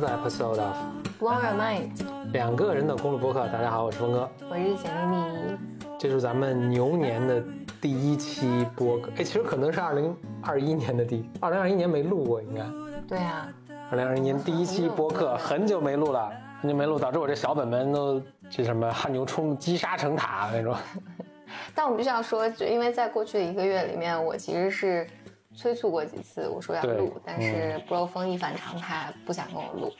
another episode of Blow Your Mind，两个人的公路播客。大家好，我是峰哥，我是简丽丽。这是咱们牛年的第一期播客。哎，其实可能是二零二一年的第，二零二一年没录过，应该。对啊，二零二一年第一期播客很久没录了，很久没录，导致我这小本本都这什么汗牛充积沙成塔那种。但我们必须要说，就因为在过去的一个月里面，我其实是催促过几次，我说要录，但是 Bro 风一反常态，不想跟我录，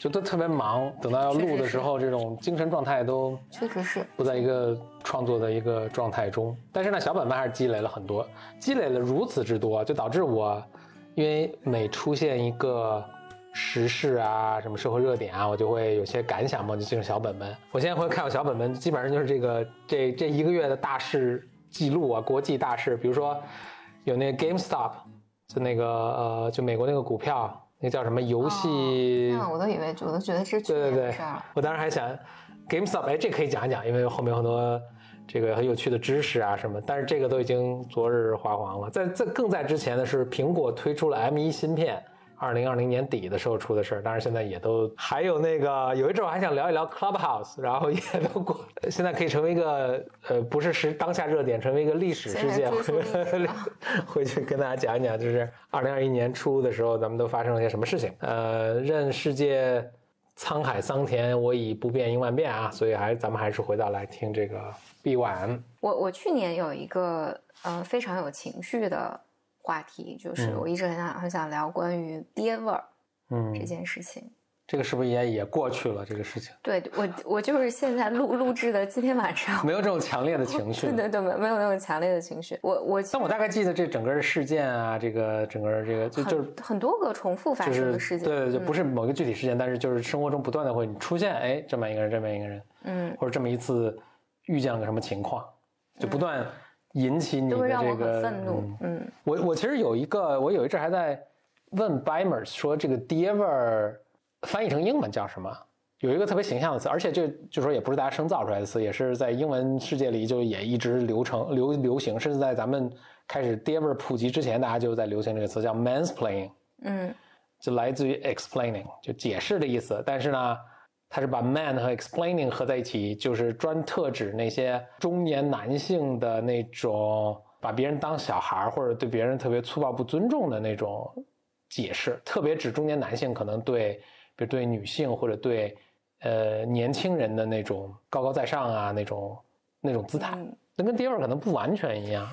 就都特别忙，等到要录的时候，这种精神状态都确实是。不在一个创作的一个状态中。但是呢，小本本还是积累了很多，积累了如此之多，就导致我，因为每出现一个时事啊，什么社会热点啊，我就会有些感想嘛，就进入小本本。我现在会看我小本本，基本上就是这个这这一个月的大事记录啊，国际大事，比如说有那个 GameStop，就那个呃，就美国那个股票，那叫什么游戏？啊我都以为，我都觉得是对对对我当时还想，GameStop，哎，这可以讲一讲，因为后面有很多这个很有趣的知识啊什么，但是这个都已经昨日花黄了。在在更在之前的是苹果推出了 M1 芯片。二零二零年底的时候出的事儿，当然现在也都还有那个有一阵我还想聊一聊 Clubhouse，然后也都过，现在可以成为一个呃不是时当下热点，成为一个历史事件 回去跟大家讲一讲，就是二零二一年初的时候，咱们都发生了些什么事情。呃，任世界沧海桑田，我已不变应万变啊，所以还咱们还是回到来听这个 B One。我我去年有一个呃非常有情绪的话题，就是嗯我一直很想很想聊关于爹味儿嗯这嗯，件事情。这个是不是也也过去了？这个事情对我我就是现在录录制的今天晚上，没有这种强烈的情绪对。对对，没没有那种强烈的情绪。我我但我大概记得这整个事件啊，这个整个这个就就是很很多个重复发生的事件，对，就不嗯是某一个具体事件，但是就是生活中不断的会出现，哎，这么一个人，这么一个人，嗯，或者这么一次遇见了个什么情况，就不断引起你的这个很愤怒嗯。嗯，我我其实有一个，我有一阵还在问 Bimers 说这个爹味儿翻译成英文叫什么？有一个特别形象的词，而且这就说也不是大家生造出来的词，也是在英文世界里就也一直流程流流行，甚至在咱们开始爹味儿普及之前，大家就在流行这个词叫 mansplaining。嗯就来自于 explaining，就解释的意思。但是呢，它是把 man 和 explaining 合在一起，就是专特指那些中年男性的那种把别人当小孩儿或者对别人特别粗暴不尊重的那种解释，特别指中年男性可能对，比如对女性或者对呃年轻人的那种高高在上啊那种那种姿态，嗯，那跟爹味儿可能不完全一样。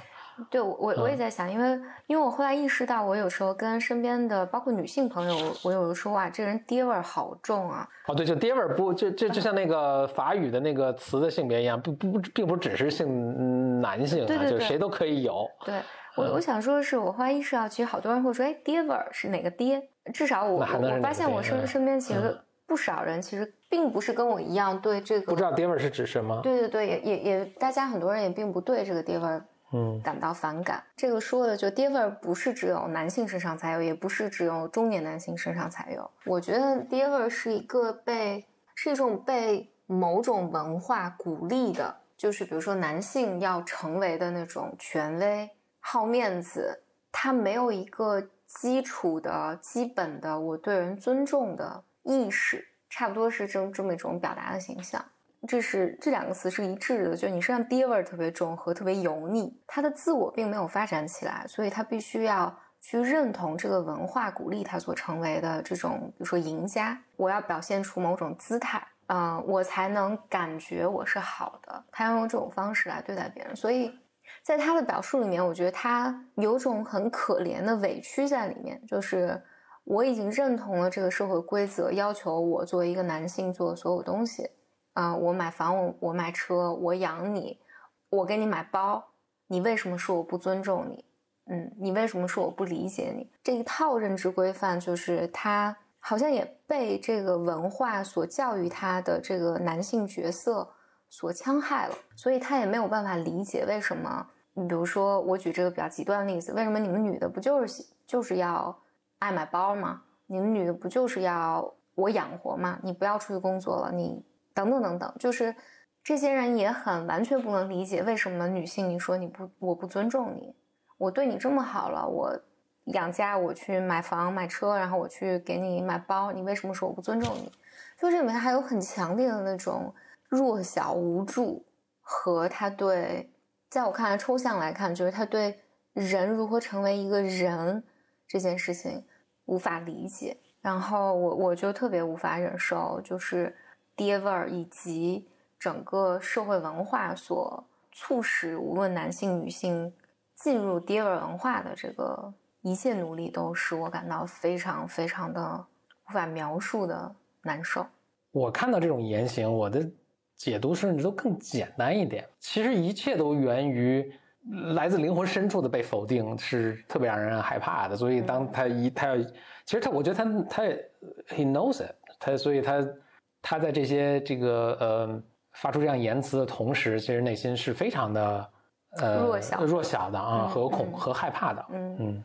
对我我我也嗯在想，因为因为我后来意识到，我有时候跟身边的包括女性朋友，我有的说哇，这人爹味儿好重啊，哦，对，就爹味儿不就就就像那个法语的那个词的性别一样，不不不，并不只是性嗯男性啊，对对对就谁都可以有。对我我想说的是，我后来意识到，其实好多人会说，哎，爹味儿是哪个爹？至少我我发现我身身边其实不少人其实并不是跟我一样对这个不知道爹味儿是指什么？对对对，也也也，大家很多人也并不对这个爹味儿嗯感到反感。这个说的就爹味儿不是只有男性身上才有，也不是只有中年男性身上才有。我觉得爹味儿是一个被是一种被某种文化鼓励的，就是比如说男性要成为的那种权威、好面子，他没有一个基础的、基本的我对人尊重的意识，差不多是这这么一种表达的形象。这是这两个词是一致的，就你身上爹味儿特别重和特别油腻，他的自我并没有发展起来，所以他必须要去认同这个文化鼓励他所成为的这种，比如说赢家，我要表现出某种姿态，嗯、我才能感觉我是好的。他要用这种方式来对待别人，所以在他的表述里面，我觉得他有种很可怜的委屈在里面，就是我已经认同了这个社会规则，要求我作为一个男性做所有东西。啊、我买房，我我买车，我养你，我给你买包，你为什么说我不尊重你？嗯，你为什么说我不理解你？这一套认知规范，就是他好像也被这个文化所教育他的这个男性角色所戕害了，所以他也没有办法理解为什么。你比如说，我举这个比较极端的例子，为什么你们女的不就是就是要爱买包吗？你们女的不就是要我养活吗？你不要出去工作了，你等等等等，就是这些人也很完全不能理解为什么女性你说你不我不尊重你，我对你这么好了，我养家，我去买房买车，然后我去给你买包，你为什么说我不尊重你？就这里面还有很强烈的那种弱小无助，和他对，在我看来抽象来看，就是他对人如何成为一个人这件事情无法理解。然后我我就特别无法忍受，就是爹味儿以及整个社会文化所促使无论男性女性进入爹味儿文化的这个一切努力，都使我感到非常非常的无法描述的难受。我看到这种言行，我的解读甚至都更简单一点。其实一切都源于来自灵魂深处的被否定，是特别让人害怕的。所以当他一他要，其实他，我觉得他他 he knows it，他所以他他在这些这个呃发出这样言辞的同时，其实内心是非常的呃弱小弱小的啊，嗯和恐嗯和害怕的。嗯嗯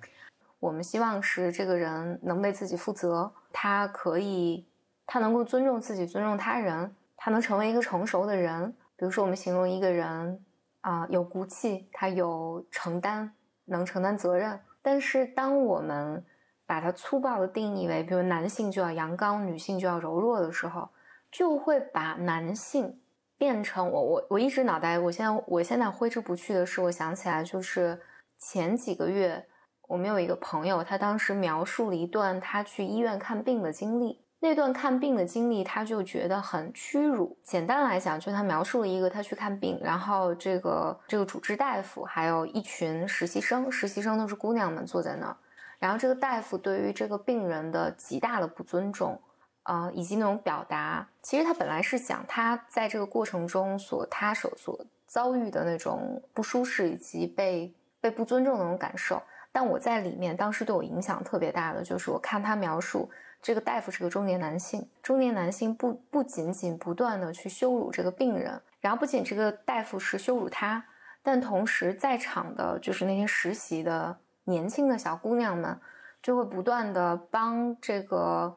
我们希望是这个人能为自己负责，他可以，他能够尊重自己，尊重他人，他能成为一个成熟的人。比如说，我们形容一个人啊、有骨气，他有承担，能承担责任。但是，当我们把它粗暴的定义为，比如男性就要阳刚，女性就要柔弱的时候，就会把男性变成我我我一直脑袋，我现在我现在挥之不去的是，我想起来就是前几个月。我们有一个朋友，他当时描述了一段他去医院看病的经历。那段看病的经历，他就觉得很屈辱。简单来讲，就他描述了一个他去看病，然后这个这个主治大夫还有一群实习生，实习生都是姑娘们坐在那儿，然后这个大夫对于这个病人的极大的不尊重，啊、以及那种表达，其实他本来是讲他在这个过程中所他所所遭遇的那种不舒适以及被被不尊重的那种感受。但我在里面当时对我影响特别大的，就是我看他描述这个大夫是个中年男性，中年男性不不仅仅不断的去羞辱这个病人，然后不仅这个大夫是羞辱他，但同时在场的就是那些实习的年轻的小姑娘们，就会不断的帮这个，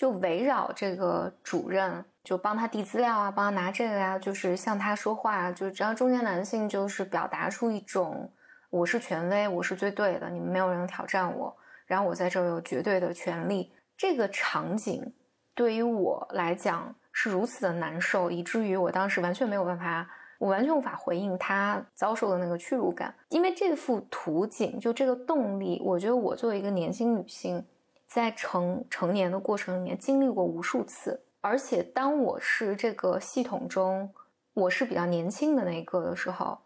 就围绕这个主任，就帮他递资料啊，帮他拿这个呀、就是向他说话，就只要中年男性就是表达出一种。我是权威，我是最对的，你们没有人挑战我，然后我在这儿有绝对的权利。这个场景对于我来讲是如此的难受，以至于我当时完全没有办法，我完全无法回应他遭受的那个屈辱感。因为这幅图景，就这个动力，我觉得我作为一个年轻女性，在成成年的过程里面经历过无数次，而且当我是这个系统中，我是比较年轻的那一个的时候。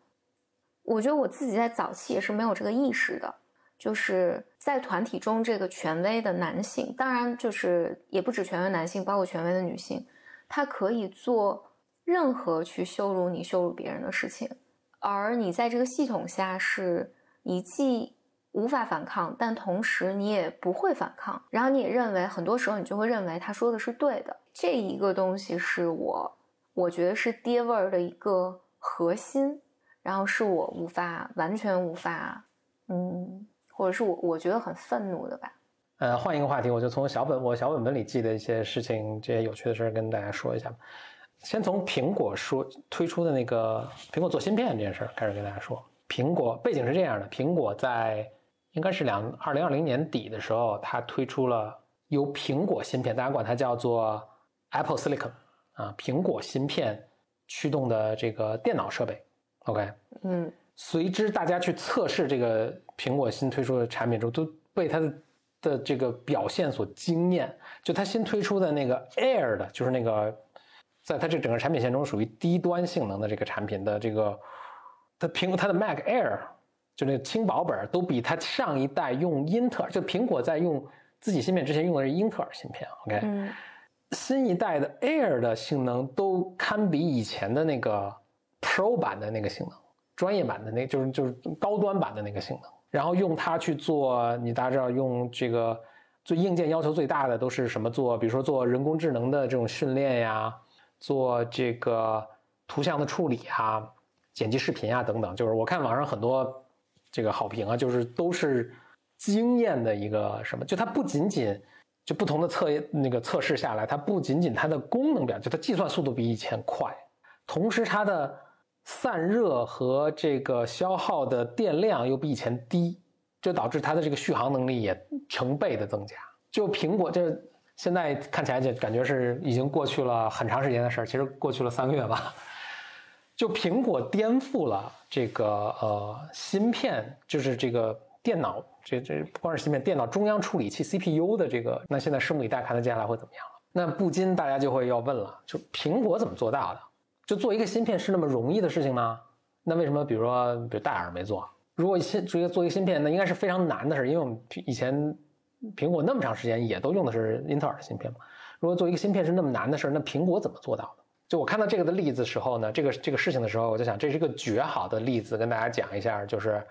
我觉得我自己在早期也是没有这个意识的，就是在团体中这个权威的男性，当然就是也不止权威男性，包括权威的女性，他可以做任何去羞辱你、羞辱别人的事情，而你在这个系统下是，你既无法反抗，但同时你也不会反抗，然后你也认为很多时候你就会认为他说的是对的，这一个东西是我我觉得是爹味儿的一个核心。然后是我无法完全无法，嗯，或者是我我觉得很愤怒的吧。呃，换一个话题，我就从小本我小本本里记的一些事情，这些有趣的事儿跟大家说一下。先从苹果说推出的那个苹果做芯片这件事儿开始跟大家说。苹果背景是这样的：苹果在应该是两二零二零年底的时候，它推出了由苹果芯片，大家管它叫做 Apple Silicon 啊，苹果芯片驱动的这个电脑设备。OK，嗯随之大家去测试这个苹果新推出的产品之后，都被它的的这个表现所惊艳。就它新推出的那个 Air 的，就是那个在它这整个产品线中属于低端性能的这个产品的这个，它苹果它的 Mac Air 就那个轻薄本都比它上一代用英特尔，就苹果在用自己芯片之前用的是英特尔芯片。OK，、嗯新一代的 Air 的性能都堪比以前的那个 Pro 版的那个性能，专业版的那就是就是高端版的那个性能。然后用它去做，你大家知道用这个最硬件要求最大的都是什么做？比如说做人工智能的这种训练呀，做这个图像的处理啊，剪辑视频啊等等。就是我看网上很多这个好评啊，就是都是惊艳的一个什么？就它不仅仅就不同的测那个测试下来，它不仅仅它的功能表，就它计算速度比以前快，同时它的散热和这个消耗的电量又比以前低，就导致它的这个续航能力也成倍的增加。就苹果这现在看起来就感觉是已经过去了很长时间的事儿，其实过去了三个月吧。就苹果颠覆了这个呃芯片，就是这个电脑，这这不光是芯片，电脑中央处理器 CPU 的这个，那现在拭目以待，看它接下来会怎么样了。那不禁大家就会要问了，就苹果怎么做到的？就做一个芯片是那么容易的事情吗？那为什么比如说比如戴尔没做？如果芯直接做一个芯片，那应该是非常难的事，因为我们以前苹果那么长时间也都用的是英特尔的芯片嘛。如果做一个芯片是那么难的事，那苹果怎么做到的？就我看到这个的例子时候呢，这个这个事情的时候，我就想这是一个绝好的例子，跟大家讲一下，就是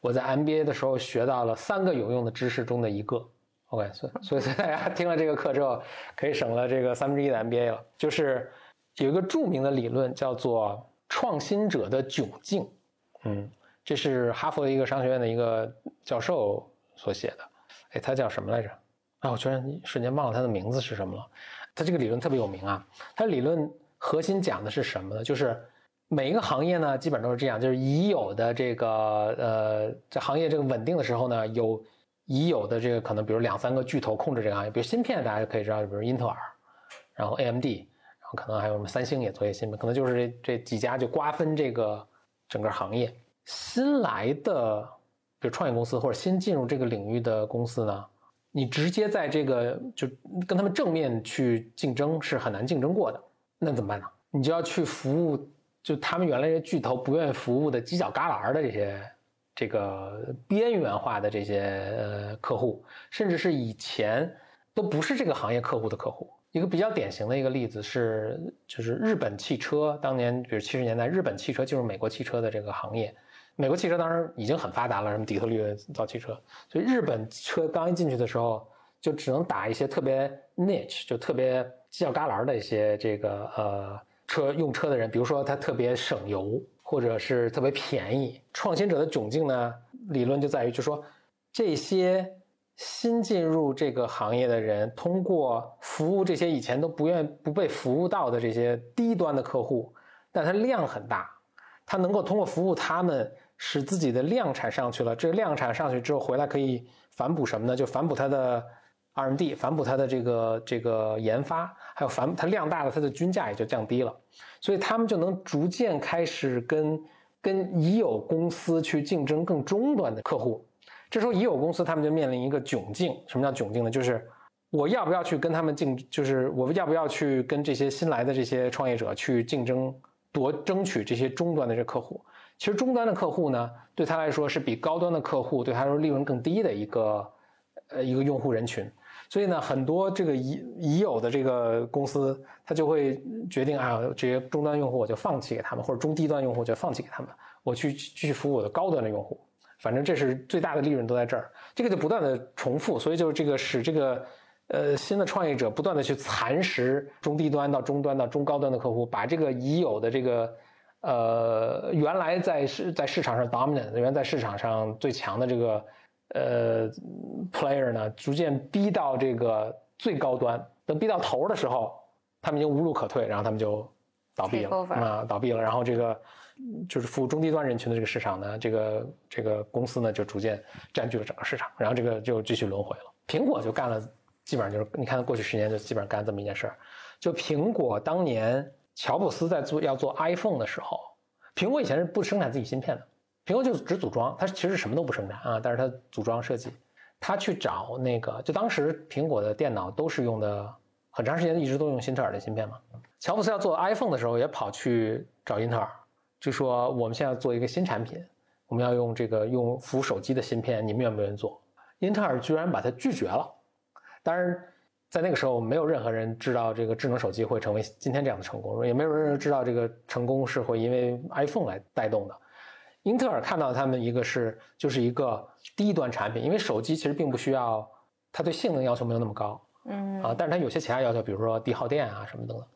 我在 MBA 的时候学到了三个有用的知识中的一个。OK，所以所以大家听了这个课之后，可以省了这个三分之一的 MBA 了。就是有一个著名的理论叫做创新者的窘境，嗯，这是哈佛的一个商学院的一个教授所写的。哎，他叫什么来着？啊，我居然瞬间忘了他的名字是什么了。他这个理论特别有名啊，他理论。核心讲的是什么呢？就是每一个行业呢，基本都是这样，就是已有的这个呃，在行业这个稳定的时候呢，有已有的这个可能，比如两三个巨头控制这个行业，比如芯片，大家就可以知道，比如英特尔，然后 AMD，然后可能还有什么三星也做一些芯片，可能就是这这几家就瓜分这个整个行业。新来的比如创业公司或者新进入这个领域的公司呢，你直接在这个就跟他们正面去竞争是很难竞争过的。那怎么办呢？你就要去服务，就他们原来这巨头不愿意服务的犄角旮旯的这些，这个边缘化的这些呃客户，甚至是以前都不是这个行业客户的客户。一个比较典型的一个例子是，就是日本汽车当年，比如七十年代，日本汽车进入美国汽车的这个行业，美国汽车当时已经很发达了，什么底特律造汽车，所以日本车刚一进去的时候，就只能打一些特别 niche，就特别。犄角旮旯的一些这个呃车用车的人，比如说他特别省油，或者是特别便宜。创新者的窘境呢，理论就在于，就说这些新进入这个行业的人，通过服务这些以前都不愿不被服务到的这些低端的客户，但他量很大，他能够通过服务他们，使自己的量产上去了。这量产上去之后回来可以反哺什么呢？就反哺他的。R&D 反哺它的这个这个研发，还有反它量大了，它的均价也就降低了，所以他们就能逐渐开始跟跟已有公司去竞争更终端的客户。这时候已有公司他们就面临一个窘境。什么叫窘境呢？就是我要不要去跟他们竞，就是我要不要去跟这些新来的这些创业者去竞争夺争取这些终端的这客户？其实终端的客户呢，对他来说是比高端的客户对他来说利润更低的一个呃一个用户人群。所以呢，很多这个已已有的这个公司，他就会决定啊，这些终端用户我就放弃给他们，或者中低端用户就放弃给他们，我去继续服务我的高端的用户。反正这是最大的利润都在这儿，这个就不断的重复，所以就是这个使这个呃新的创业者不断的去蚕食中低端到中端到中高端的客户，把这个已有的这个呃原来在市在市场上 dominant 原来在市场上最强的这个。呃，player 呢，逐渐逼到这个最高端，等逼到头的时候，他们已经无路可退，然后他们就倒闭了啊，倒闭了。然后这个就是服务中低端人群的这个市场呢，这个这个公司呢就逐渐占据了整个市场，然后这个就继续轮回了。苹果就干了，基本上就是你看过去十年就基本上干这么一件事儿。就苹果当年乔布斯在做要做 iPhone 的时候，苹果以前是不生产自己芯片的。苹果就只组装，它其实什么都不生产啊，但是它组装设计，他去找那个，就当时苹果的电脑都是用的，很长时间一直都用英特尔的芯片嘛。乔布斯要做 iPhone 的时候，也跑去找英特尔，就说我们现在做一个新产品，我们要用这个用服务手机的芯片，你们愿不愿意做？英特尔居然把它拒绝了。当然，在那个时候，没有任何人知道这个智能手机会成为今天这样的成功，也没有人知道这个成功是会因为 iPhone 来带动的。英特尔看到他们一个是就是一个低端产品，因为手机其实并不需要，它对性能要求没有那么高，嗯啊，但是它有些其他要求，比如说低耗电啊什么等等。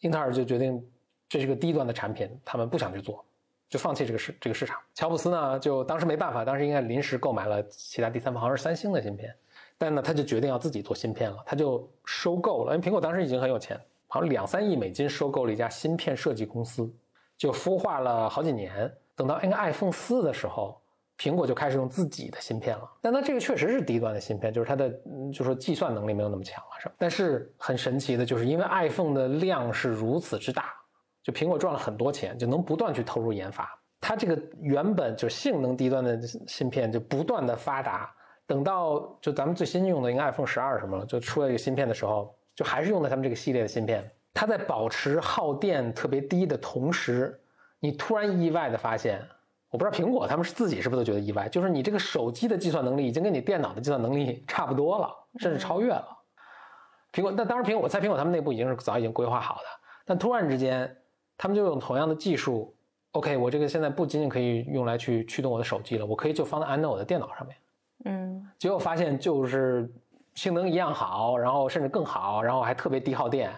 英特尔就决定这是个低端的产品，他们不想去做，就放弃这个市这个市场。乔布斯呢，就当时没办法，当时应该临时购买了其他第三方，好像是三星的芯片，但呢他就决定要自己做芯片了，他就收购了，因为苹果当时已经很有钱，好像两三亿美金收购了一家芯片设计公司，就孵化了好几年。等到那个 iPhone 四的时候，苹果就开始用自己的芯片了。但它这个确实是低端的芯片，就是它的嗯就说计算能力没有那么强了，是吧？但是很神奇的就是，因为 iPhone 的量是如此之大，就苹果赚了很多钱，就能不断去投入研发。它这个原本就性能低端的芯片就不断的发达，等到就咱们最新用的应该 iPhone 十二什么了，就出了一个芯片的时候，就还是用的他们这个系列的芯片。它在保持耗电特别低的同时，你突然意外的发现，我不知道苹果他们是自己是不是都觉得意外，就是你这个手机的计算能力已经跟你电脑的计算能力差不多了，甚至超越了。苹果，那当然苹果，我猜苹果他们内部已经是早已经规划好的，但突然之间，他们就用同样的技术，OK，我这个现在不仅仅可以用来去驱动我的手机了，我可以就放在安在我的电脑上面。嗯结果发现就是性能一样好，然后甚至更好，然后还特别低耗电，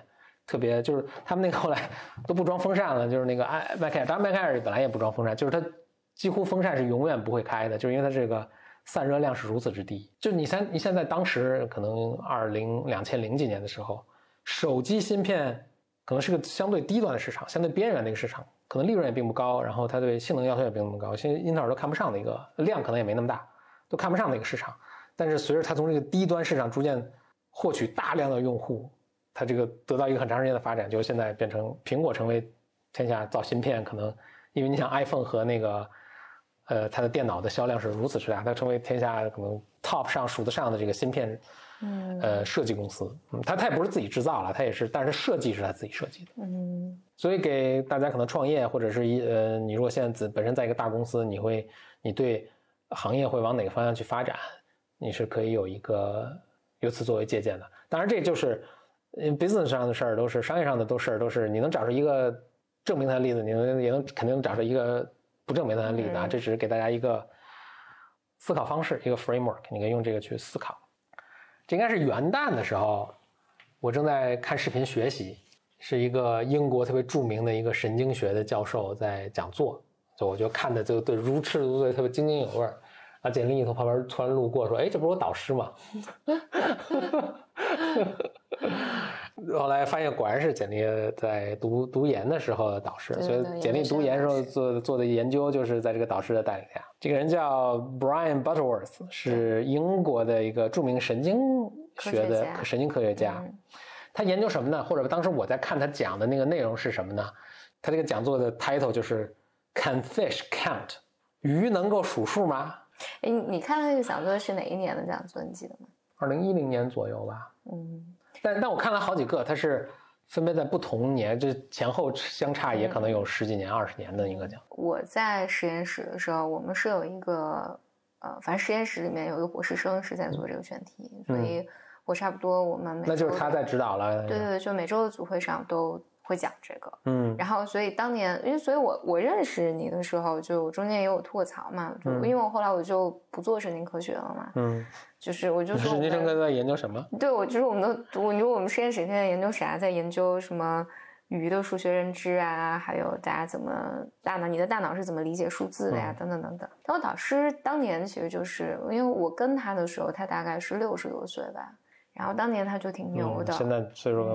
特别就是他们那个后来都不装风扇了，就是那个艾麦凯尔，当然麦凯尔本来也不装风扇，就是它几乎风扇是永远不会开的，就是因为它这个散热量是如此之低。就你现你现在当时可能二零两千零几年的时候，手机芯片可能是个相对低端的市场，相对边缘的一个市场，可能利润也并不高，然后它对性能要求也并不高，现在英特尔都看不上的一个量，可能也没那么大。都看不上的一个市场。但是随着它从这个低端市场逐渐获取大量的用户，它这个得到一个很长时间的发展，就现在变成苹果成为天下造芯片可能，因为你想 iPhone 和那个呃它的电脑的销量是如此之大，它成为天下可能 top 上数得上的这个芯片嗯呃设计公司。嗯，它它也不是自己制造了，它也是，但是设计是它自己设计的。嗯所以给大家可能创业，或者是一呃，你如果现在自本身在一个大公司，你会你对行业会往哪个方向去发展，你是可以有一个由此作为借鉴的。当然，这就是嗯 business 上的事儿，都是商业上的都事儿，都是你能找出一个证明它的例子，你能也能肯定能找出一个不证明它的例子啊。嗯这只是给大家一个思考方式，一个 framework，你可以用这个去思考。这应该是元旦的时候，我正在看视频学习，是一个英国特别著名的一个神经学的教授在讲座，就我就看的就对如痴如醉，特别津津有味儿。啊，简历一头旁边突然路过说：“哎，这不是我导师吗？” 后来发现果然是简历在读读研的时候的导师，所以简历读研时候做做的研究就是在这个导师的带领下。这个人叫 Brian Butterworth，是英国的一个著名神经学的神经科学家。嗯他研究什么呢？或者当时我在看他讲的那个内容是什么呢？他这个讲座的 title 就是 Can fish count？鱼能够数数吗？哎，你你看那个讲座是哪一年的讲座？你记得吗？二零一零年左右吧。嗯但但我看了好几个，它是分别在不同年，这前后相差也可能有十几年、二十年的一个奖。我在实验室的时候，我们是有一个呃，反正实验室里面有一个博士生是在做这个选题，所以我差不多我们每嗯那就是他在指导了。对对对，就每周的组会上都会讲这个。嗯然后，所以当年，因为所以我我认识你的时候，就我中间也有吐过槽嘛，就、嗯因为我后来我就不做神经科学了嘛，嗯，就是我就说神经科在研究什么？对，我就是我们的，我你说我们实验室现在研究啥？在研究什么鱼的数学认知啊，还有大家怎么大脑，你的大脑是怎么理解数字的呀，嗯等等等等。但我导师当年其实就是因为我跟他的时候，他大概是六十多岁吧，然后当年他就挺牛的。嗯现在岁数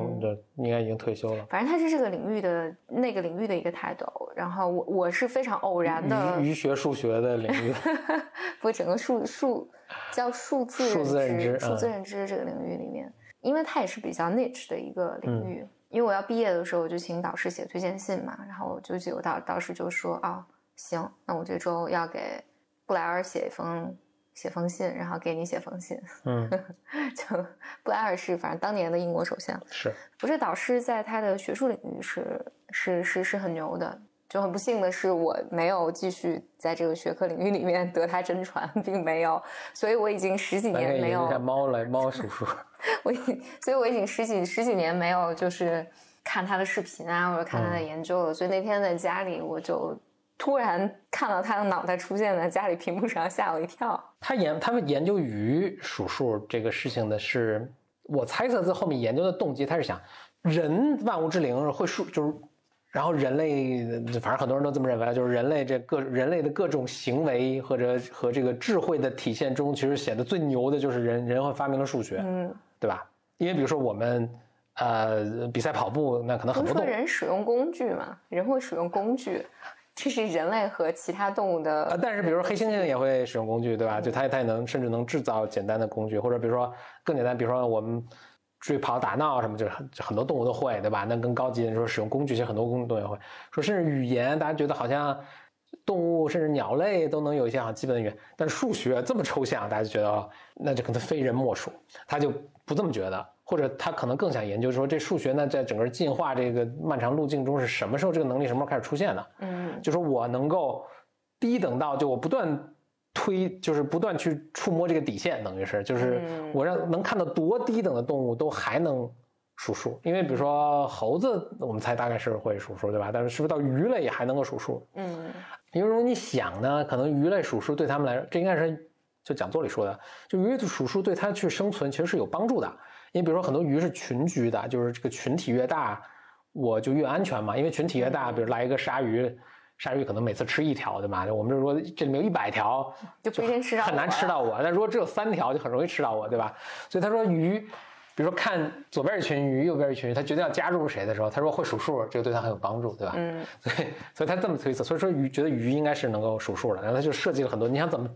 应该已经退休了。反正他是这个领域的那个领域的一个泰斗，然后我我是非常偶然的，鱼鱼学数学的领域，不整个数数叫数字数字认知数字嗯认知这个领域里面，因为它也是比较 niche 的一个领嗯域。因为我要毕业的时候，我就请导师写推荐信嘛，然后我就记得我导导师就说啊、行，那我这周要给布莱尔写一封写封信，然后给你写封信。嗯，就布莱尔是反正当年的英国首相，是，不是导师在他的学术领域是是是是很牛的。就很不幸的是，我没有继续在这个学科领域里面得他真传，并没有，所以我已经十几年没有猫来 猫叔叔。我已经，所以我已经十几十几年没有就是看他的视频啊，或者看他的嗯研究了。所以那天在家里，我就突然看到他的脑袋出现在家里屏幕上，吓我一跳。他研他们研究鱼数数这个事情的是，我猜测在后面研究的动机，他是想人万物之灵会数就是。然后人类，反正很多人都这么认为，就是人类这各人类的各种行为或者和这个智慧的体现中，其实显得最牛的就是人人会发明了数学，嗯，对吧？因为比如说我们呃比赛跑步，那可能很多人使用工具嘛，人会使用工具，这是人类和其他动物的。呃，但是比如说黑猩猩也会使用工具，对吧？就它它也能甚至能制造简单的工具，或者比如说更简单，比如说我们追跑打闹什么，就是很很多动物都会，对吧？那更高级的说使用工具，其实很多动物也会。说甚至语言，大家觉得好像动物甚至鸟类都能有一些很基本的语言，但是数学这么抽象，大家就觉得哦，那就可能非人莫属。他就不这么觉得。或者他可能更想研究说，这数学呢，在整个进化这个漫长路径中是什么时候这个能力什么时候开始出现的？嗯，就说我能够低等到就我不断推，就是不断去触摸这个底线，等于是就是我让能看到多低等的动物都还能数数。因为比如说猴子，我们猜大概是会数数，对吧？但是是不是到鱼类也还能够数数？嗯，因为如果你想呢，可能鱼类数数对他们来说，这应该是就讲座里说的，就鱼类数数对它去生存其实是有帮助的。你比如说，很多鱼是群居的，就是这个群体越大，我就越安全嘛。因为群体越大，比如来一个鲨鱼，鲨鱼可能每次吃一条，对吧？我们就说这里面有一百条，就不一定吃到，很难吃到我。但如果只有三条，就很容易吃到我，对吧？所以他说鱼，比如说看左边一群鱼，右边一群鱼，他决定要加入谁的时候，他说会数数，这个对他很有帮助，对吧？嗯。所以，所以他这么推测，所以说鱼觉得鱼应该是能够数数的，然后他就设计了很多。你想怎么？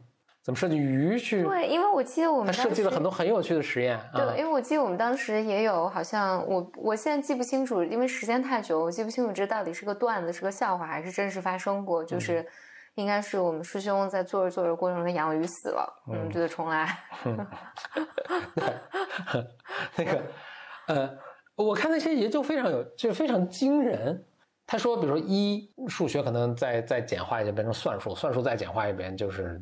怎么设计鱼去？对，因为我记得我们设计了很多很有趣的实验。对，因为我记得我们当时也有，好像我我现在记不清楚，因为时间太久，我记不清楚这到底是个段子，是个笑话，还是真实发生过。就是应该是我们师兄在做着做着过程中养鱼死了，我们，就得重来。那个，呃，我看那些研究非常有，就非常惊人。他说，比如说一数学可能再再简化一下变成算术，算术再简化一遍就是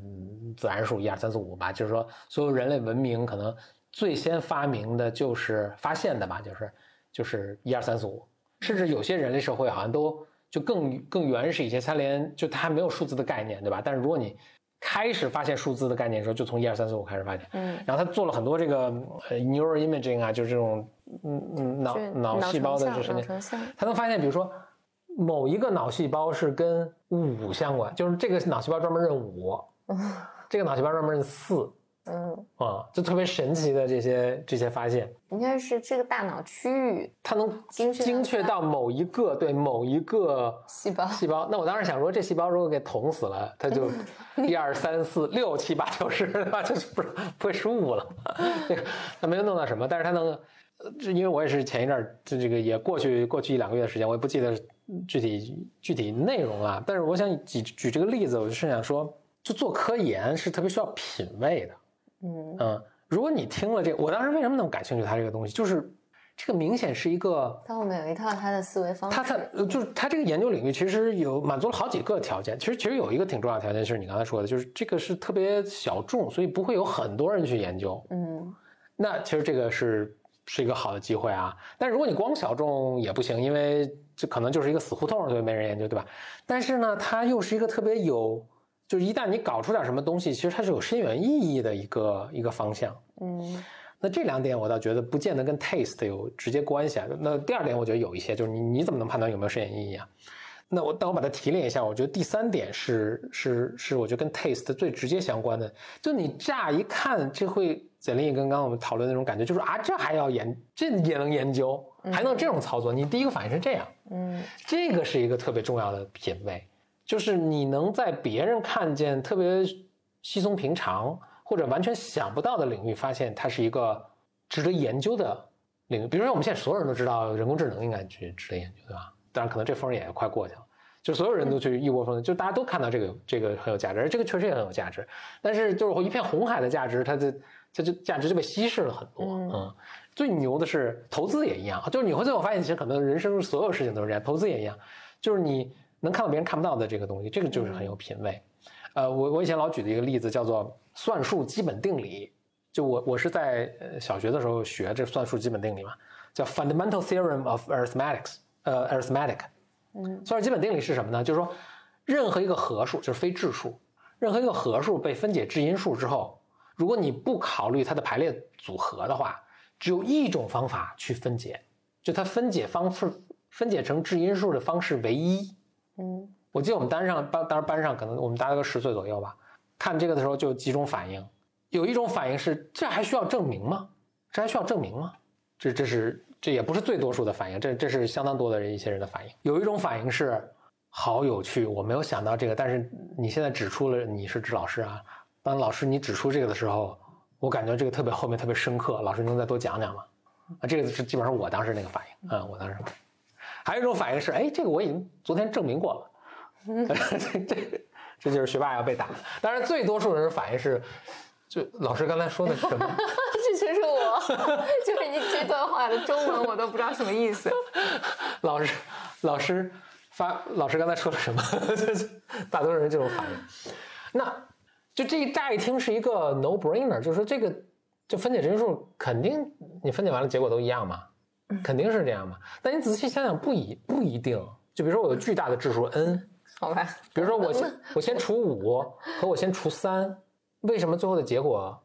自然数一二三四五吧。就是说，所有人类文明可能最先发明的就是发现的吧，就是就是一二三四五。甚至有些人类社会好像都就更更原始一些，它连就它还没有数字的概念，对吧？但是如果你开始发现数字的概念的时候，就从一二三四五开始发现。嗯。然后他做了很多这个呃 neural imaging 啊，就是这种嗯嗯脑脑细胞的这些，他能发现，比如说。某一个脑细胞是跟五相关，就是这个脑细胞专门认五，这个脑细胞专门是四，嗯啊，就特别神奇的这些这些发现，应该是这个大脑区域，它能精确精确到某一个对某一个细胞细胞。那我当时想说，这细胞如果给捅死了，它就 一二三四六七八九十，对吧？就不不会输五了。这个它没有弄到什么，但是它能。这因为我也是前一阵儿，就这个也过去过去一两个月的时间，我也不记得具体具体内容了。但是我想举举这个例子，我就是想说，就做科研是特别需要品味的。嗯嗯，如果你听了这，我当时为什么那么感兴趣？他这个东西就是这个明显是一个，他后面有一套他的思维方式。他他就是他这个研究领域其实有满足了好几个条件。其实其实有一个挺重要的条件，就是你刚才说的，就是这个是特别小众，所以不会有很多人去研究。嗯，那其实这个是。是一个好的机会啊，但如果你光小众也不行，因为这可能就是一个死胡同，所以没人研究，对吧？但是呢，它又是一个特别有，就是一旦你搞出点什么东西，其实它是有深远意义的一个一个方向。嗯，那这两点我倒觉得不见得跟 taste 有直接关系啊。那第二点我觉得有一些，就是你你怎么能判断有没有深远意义啊？那我但我把它提炼一下，我觉得第三点是是是，我觉得跟 taste 最直接相关的，就你乍一看这会。简历跟刚刚我们讨论那种感觉，就是啊，这还要研，这也能研究，还能这种操作？你第一个反应是这样，嗯，这个是一个特别重要的品味，就是你能在别人看见特别稀松平常或者完全想不到的领域，发现它是一个值得研究的领域。比如说，我们现在所有人都知道人工智能应该去值得研究，对吧？当然，可能这风也快过去了，就所有人都去一窝蜂，就大家都看到这个这个很有价值，而这个确实也很有价值。但是，就是一片红海的价值，它的。它就价值就被稀释了很多，嗯，最牛的是投资也一样，就是你会最后发现，其实可能人生所有事情都是这样，投资也一样，就是你能看到别人看不到的这个东西，这个就是很有品位。呃，我我以前老举的一个例子叫做算术基本定理，就我我是在小学的时候学这算术基本定理嘛，叫 Fundamental Theorem of Arithmetic，呃，Arithmetic，嗯，算术基本定理是什么呢？就是说，任何一个合数，就是非质数，任何一个合数被分解质因数之后。如果你不考虑它的排列组合的话，只有一种方法去分解，就它分解方式分解成质因数的方式唯一。嗯，我记得我们班上班当时班上可能我们大概个十岁左右吧，看这个的时候就几种反应，有一种反应是这还需要证明吗？这还需要证明吗？这这是这也不是最多数的反应，这这是相当多的一些人的反应。有一种反应是好有趣，我没有想到这个，但是你现在指出了你是指老师啊，当老师你指出这个的时候，我感觉这个特别后面特别深刻，老师能再多讲讲吗？啊，这个是基本上我当时那个反应，嗯，我当时，还有一种反应是，哎，这个我已经昨天证明过了，这这这就是学霸要被打，当然最多数人反应是，就老师刚才说的是什么？这就是我，就是你这段话的中文我都不知道什么意思。老师，老师发，老师刚才说了什么？大多数人这种反应。那就这乍一听是一个 no brainer，就是说这个就分解真数肯定你分解完了结果都一样嘛，肯定是这样嘛。但你仔细想想，不一不一定。就比如说我有巨大的质数 n，好吧，比如说我先 我先除五和我先除三，为什么最后的结果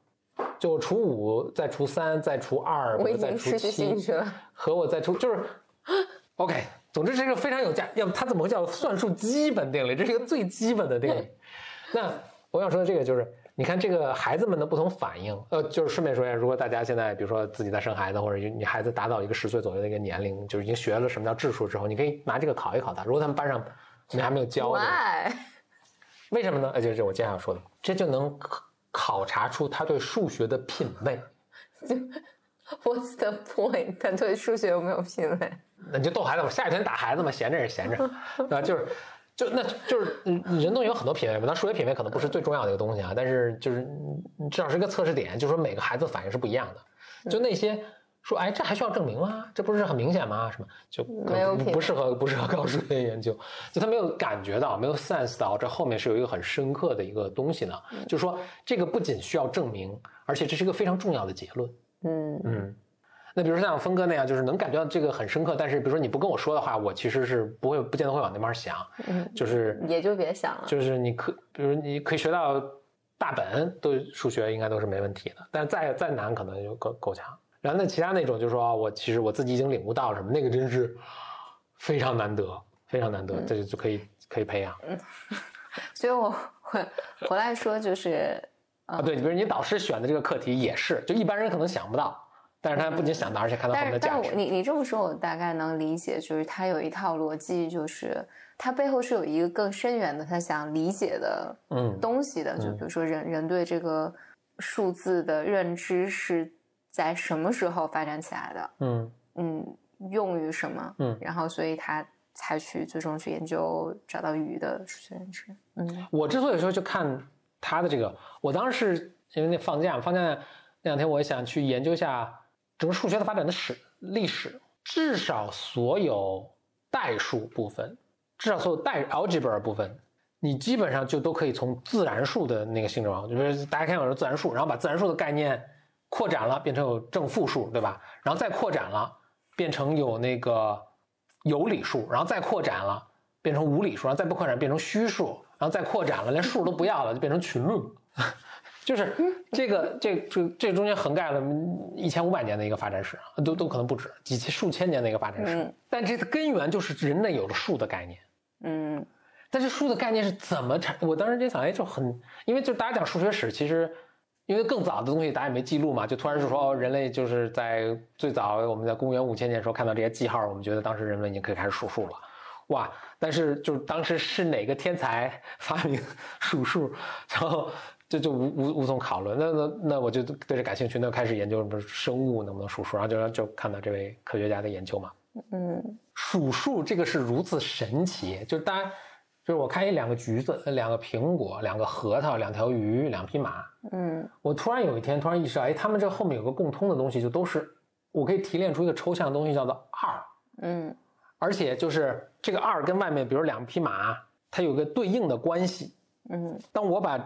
就除五再除三再除二，我已再除经失去兴七趣了。和我再除就是 OK。总之，这是个非常有价，要不它怎么会叫算术基本定理？这是一个最基本的定理。那我想说的这个就是，你看这个孩子们的不同反应，呃，就是顺便说一下，如果大家现在比如说自己在生孩子，或者你孩子达到一个十岁左右的一个年龄，就是已经学了什么叫质数之后，你可以拿这个考一考他。如果他们班上你还没有教？为什么呢？呃，就是我接下来要说的，这就能考考察出他对数学的品味。What's the point？他对数学有没有品味？那你就逗孩子嘛，下雨天打孩子嘛，闲着也是闲着，对 吧？就是，就那就是嗯人都有很多品味嘛，但数学品味可能不是最重要的一个东西啊，但是就是嗯至少是一个测试点，就是说每个孩子反应是不一样的。就那些说，哎，这还需要证明吗？这不是很明显吗？什么就可没有不适合不适合搞数学研究，就他没有感觉到，没有 sense 到这后面是有一个很深刻的一个东西呢。就是说，这个不仅需要证明，而且这是一个非常重要的结论。嗯嗯，那比如说像峰哥那样，就是能感觉到这个很深刻，但是比如说你不跟我说的话，我其实是不会不见得会往那边想，嗯，就是也就别想了。就是你可，比如你可以学到大本，对数学应该都是没问题的，但是再再难可能就够够呛。然后那其他那种就是说我其实我自己已经领悟到什么，那个真是非常难得，非常难得，这就就可以可以培养 所以我回回来说，就是啊。对，比如你导师选的这个课题也是，就一般人可能想不到，但是他不仅想到，而且看到后但是，但面的价值。你你这么说，我大概能理解，就是他有一套逻辑，就是他背后是有一个更深远的他想理解的嗯东西的。就比如说人人对这个数字的认知是在什么时候发展起来的？嗯嗯，用于什么？嗯然后所以他才去最终去研究找到鱼的数学认知。嗯我之所以说就看他的这个，我当时是因为那放假，放假那两天我也想去研究一下整个数学的发展的史历史，至少所有代数部分，至少所有代 algebra 部分，你基本上就都可以从自然数的那个性质往，就是大家看有自然数，然后把自然数的概念扩展了，变成有正负数，对吧？然后再扩展了，变成有那个有理数，然后再扩展了，变成无理数，然后再不扩展变成虚数，然后再扩展了，连数都不要了，就变成群论。就是这个这这这中间横盖了一千五百年的一个发展史，都都可能不止几千数千年的一个发展史。嗯但这个根源就是人类有了数的概念。嗯但是数的概念是怎么产？我当时就想，哎，就很，因为就大家讲数学史，其实因为更早的东西大家也没记录嘛，就突然就说，哦，人类就是在最早我们在公元五千年的时候看到这些记号，我们觉得当时人们已经可以开始数数了，哇！但是就是当时是哪个天才发明 数数，然后这就无无无从讨论。那那那我就对这感兴趣，那开始研究什么生物能不能数数，然后就就看到这位科学家的研究嘛。嗯数数这个是如此神奇，就是大家，就是我看一两个橘子、两个苹果、两个核桃、两条鱼、两匹马，嗯我突然有一天突然意识到，哎，他们这后面有个共通的东西，就都是我可以提炼出一个抽象的东西，叫做二，嗯而且就是这个二跟外面，比如两匹马，它有个对应的关系。嗯当我把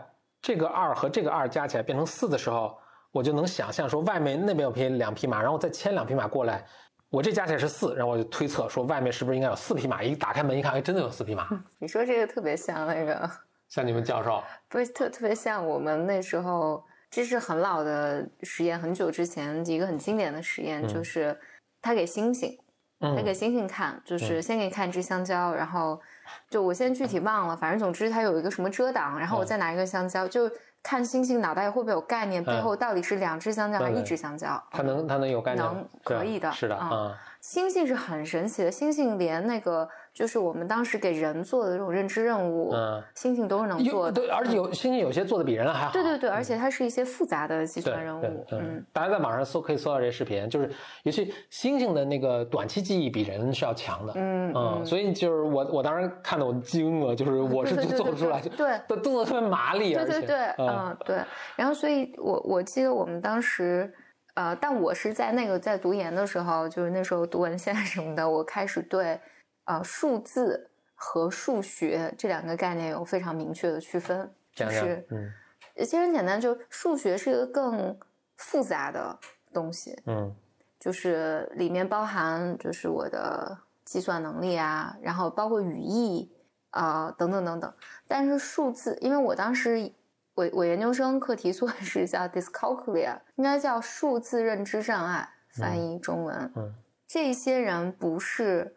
这个二和这个二加起来变成四的时候，我就能想象说外面那边有匹两匹马，然后再牵两匹马过来，我这加起来是四，然后我就推测说外面是不是应该有四匹马？一打开门一看，哎，真的有四匹马，你说这个特别像那个，像你们教授，不是特特别像我们那时候，这是很老的实验，很久之前一个很经典的实验，就是他给猩猩，他给嗯猩猩看，就是先给你看一只香蕉，然后就我现在具体忘了，反正总之它有一个什么遮挡，然后我嗯。再拿一个香蕉，就看星星脑袋会不会有概念，背嗯。后到底是两只香蕉还是一只香蕉。它能它能有概念吗，能可以的是的，啊嗯。星星是很神奇的，星星连那个就是我们当时给人做的这种认知任务，嗯星星都是能做的。对，而且有星星有些做的比人还好。对对对，而且它是一些复杂的计算任务，对嗯，大家在网上搜可以搜到这些视频，就是尤其星星的那个短期记忆比人是要强的。嗯嗯，所以就是我我当时看的我惊了，就是我是做不出来，对对的动作特别麻利，对对对，嗯嗯对。然后，所以我我记得我们当时，呃，但我是在那个在读研的时候，就是那时候读文献什么的，我开始对呃数字和数学这两个概念有非常明确的区分，就是嗯其实很简单，就数学是一个更复杂的东西，嗯就是里面包含就是我的计算能力啊，然后包括语义啊、等等等等。但是数字，因为我当时我我研究生课题做的是叫 dyscalculia，应该叫数字认知障碍，翻译中文。嗯这些人不是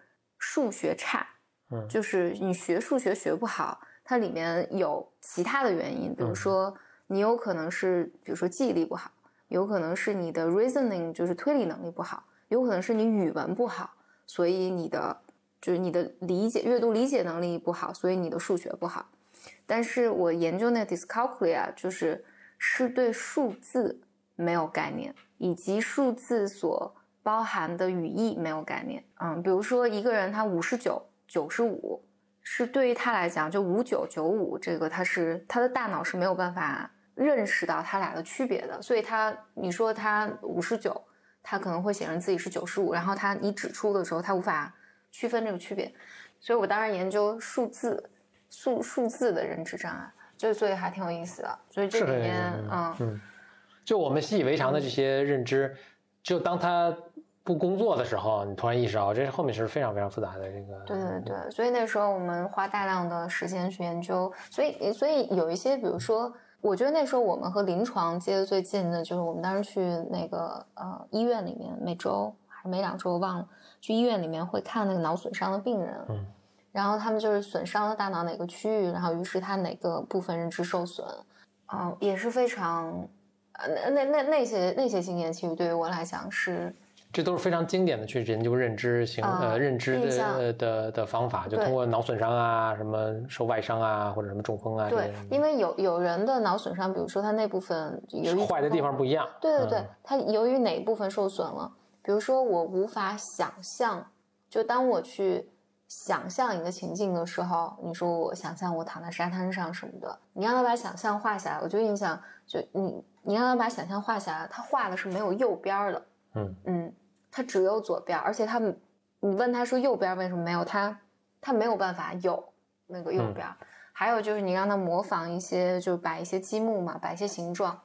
数学差，嗯就是你学数学学不好，它里面有其他的原因，比如嗯说你有可能是，比如说记忆力不好，有可能是你的 reasoning 就是推理能力不好，有可能是你语文不好，所以你的就是你的理解阅读理解能力不好，所以你的数学不好。但是我研究那 dyscalculia 就是是对数字没有概念，以及数字所包含的语义没有概念。嗯，比如说一个人他五十九、九十五，是对于他来讲，就五九九五这个，他是他的大脑是没有办法认识到他俩的区别的，所以他你说他五十九，他可能会显示自己是九十五，然后他你指出的时候，他无法区分这个区别。所以我当然研究数字数数字的认知障碍，就所以还挺有意思的。所以这里面嗯嗯，就我们习以为常的这些认知，只有当他不工作的时候，你突然意识到，这后面是非常非常复杂的这个。对对对，所以那时候我们花大量的时间去研究，所以所以有一些，比如说，我觉得那时候我们和临床接的最近的就是我们当时去那个呃医院里面，每周还是每两周忘了，去医院里面会看那个脑损伤的病人，嗯，然后他们就是损伤了大脑哪个区域，然后于是他哪个部分认知受损，嗯、也是非常。呃，那那那那些那些经验，其实对于我来讲是这都是非常经典的去研究认知型啊呃认知的的的方法，就通过脑损伤啊、什么受外伤啊或者什么中风啊，对，因为有有人的脑损伤，比如说他那部分由于坏的地方不一样。对对对嗯，它由于哪一部分受损了？比如说，我无法想象，就当我去想象一个情境的时候，你说我想象我躺在沙滩上什么的，你让他把想象画下来，我就印象就你你让他把想象画下来，他画的是没有右边儿的，嗯嗯，他只有左边，而且他你问他说右边为什么没有，他他没有办法有那个右嗯边儿。还有就是你让他模仿一些，就是摆一些积木嘛，摆一些形状，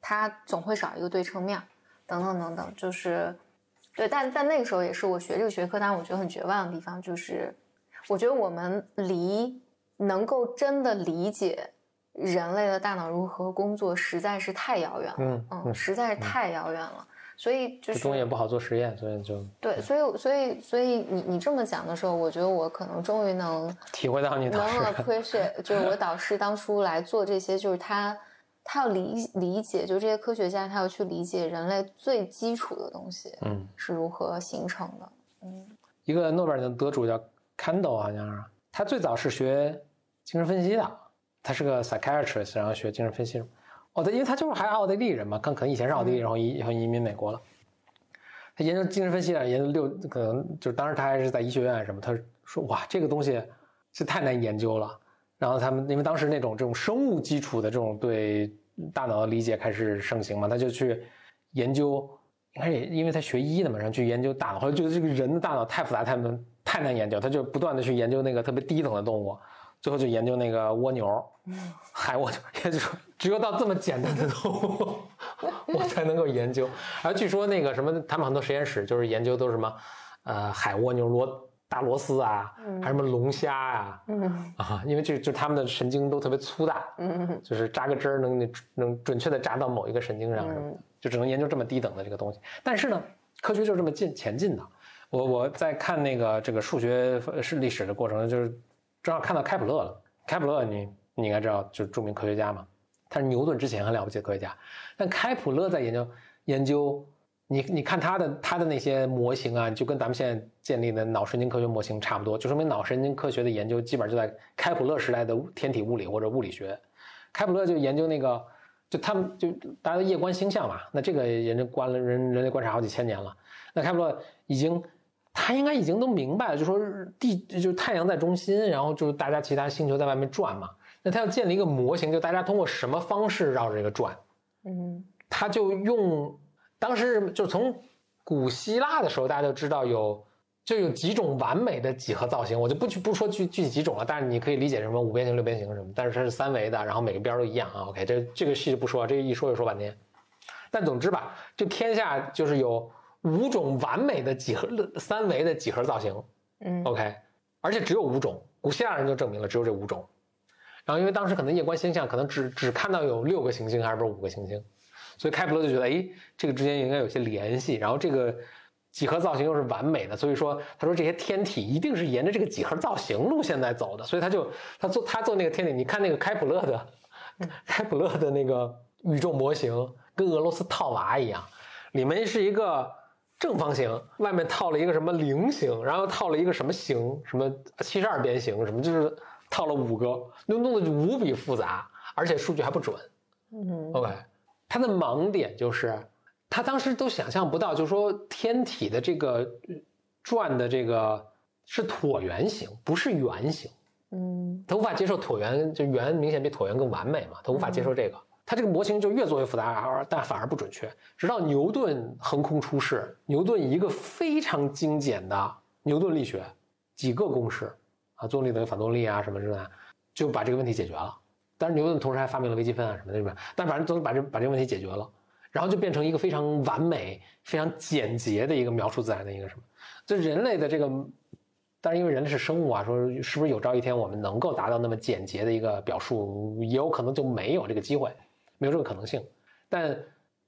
他总会少一个对称面，等等等等，就是对，但但那个时候也是我学这个学科，但是我觉得很绝望的地方，就是我觉得我们离能够真的理解人类的大脑如何工作实在是太遥远了，嗯嗯实在是太遥远了，所以就这是东西也不好做实验，所以就对，所以所以所以你你这么讲的时候，我觉得我可能终于能 体会到你能当时 appreciate，就是我导师当初来做这些，就是他他要理理解，就这些科学家他要去理解人类最基础的东西嗯，是如何形成的。嗯一个诺贝尔奖得主叫 Kandel，好像是他最早是学精神分析的，他是个 psychiatrist，然后学精神分析。哦，对，因为他就是还奥地利人嘛，可可能以前是奥地利，然后移然后移民美国了。他研究精神分析啊，研究六，可能就是当时他还是在医学院什么，他说哇，这个东西是太难研究了。然后他们因为当时那种这种生物基础的这种对大脑的理解开始盛行嘛，他就去研究，应该也因为他学医的嘛，然后去研究大脑，后来觉得这个人的大脑太复杂，太难太难研究，他就不断的去研究那个特别低等的动物，最后就研究那个蜗牛，海蜗牛，也就只有到这么简单的动物，我才能够研究。而据说那个什么，他们很多实验室就是研究都是什么，呃，海蜗牛、螺大螺丝啊，还有什么龙虾啊，嗯啊，因为这就他们的神经都特别粗大，嗯就是扎个针儿能能准确的扎到某一个神经上什么的，就只能研究这么低等的这个东西。但是呢，科学就是这么进前进的。我我在看那个这个数学呃是历史的过程，就是正好看到开普勒了。开普勒你你应该知道，就是著名科学家嘛，他是牛顿之前很了不起的科学家。但开普勒在研究研究你你看他的他的那些模型啊，就跟咱们现在建立的脑神经科学模型差不多，就说明脑神经科学的研究基本上就在开普勒时代的天体物理或者物理学。开普勒就研究那个，就他们就大家都夜观星象嘛，那这个人家观了人人类观察好几千年了，那开普勒已经他应该已经都明白了，就说地就是太阳在中心，然后就是大家其他星球在外面转嘛，那他要建立一个模型，就大家通过什么方式绕着这个转，嗯他就用当时就从古希腊的时候，大家就知道有就有几种完美的几何造型，我就不去不说具具体几种了，但是你可以理解什么五边形、六边形什么，但是它是三维的，然后每个边儿都一样啊。OK，这这个细就不说，这一说就说半天。但总之吧，这天下就是有五种完美的几何三维的几何造型嗯，OK，而且只有五种，古希腊人就证明了只有这五种。然后因为当时可能夜观星象，可能只只看到有六个行星还是不是五个行星，所以开普勒就觉得，哎，这个之间应该有些联系。然后这个几何造型又是完美的，所以说他说这些天体一定是沿着这个几何造型路线在走的。所以他就他做他做那个天体，你看那个开普勒的，开普勒的那个宇宙模型跟俄罗斯套娃一样，里面是一个正方形，外面套了一个什么菱形，然后套了一个什么形，什么七十二边形，什么就是套了五个，就弄得无比复杂，而且数据还不准。嗯 OK，他的盲点就是，他当时都想象不到，就是说天体的这个呃转的这个是椭圆形，不是圆形。嗯他无法接受椭圆，就圆明显比椭圆更完美嘛，他无法接受这个。他这个模型就越做越复杂，而但反而不准确。直到牛顿横空出世，牛顿一个非常精简的牛顿力学，几个公式啊，作用力等于反作用力啊什么之类的，就把这个问题解决了。但是牛顿同时还发明了微积分啊什么的，对吧？但反正总把这把这个问题解决了，然后就变成一个非常完美、非常简洁的一个描述自然的一个什么。就人类的这个，但是因为人类是生物啊，说是不是有朝一天我们能够达到那么简洁的一个表述，也有可能就没有这个机会，没有这个可能性。但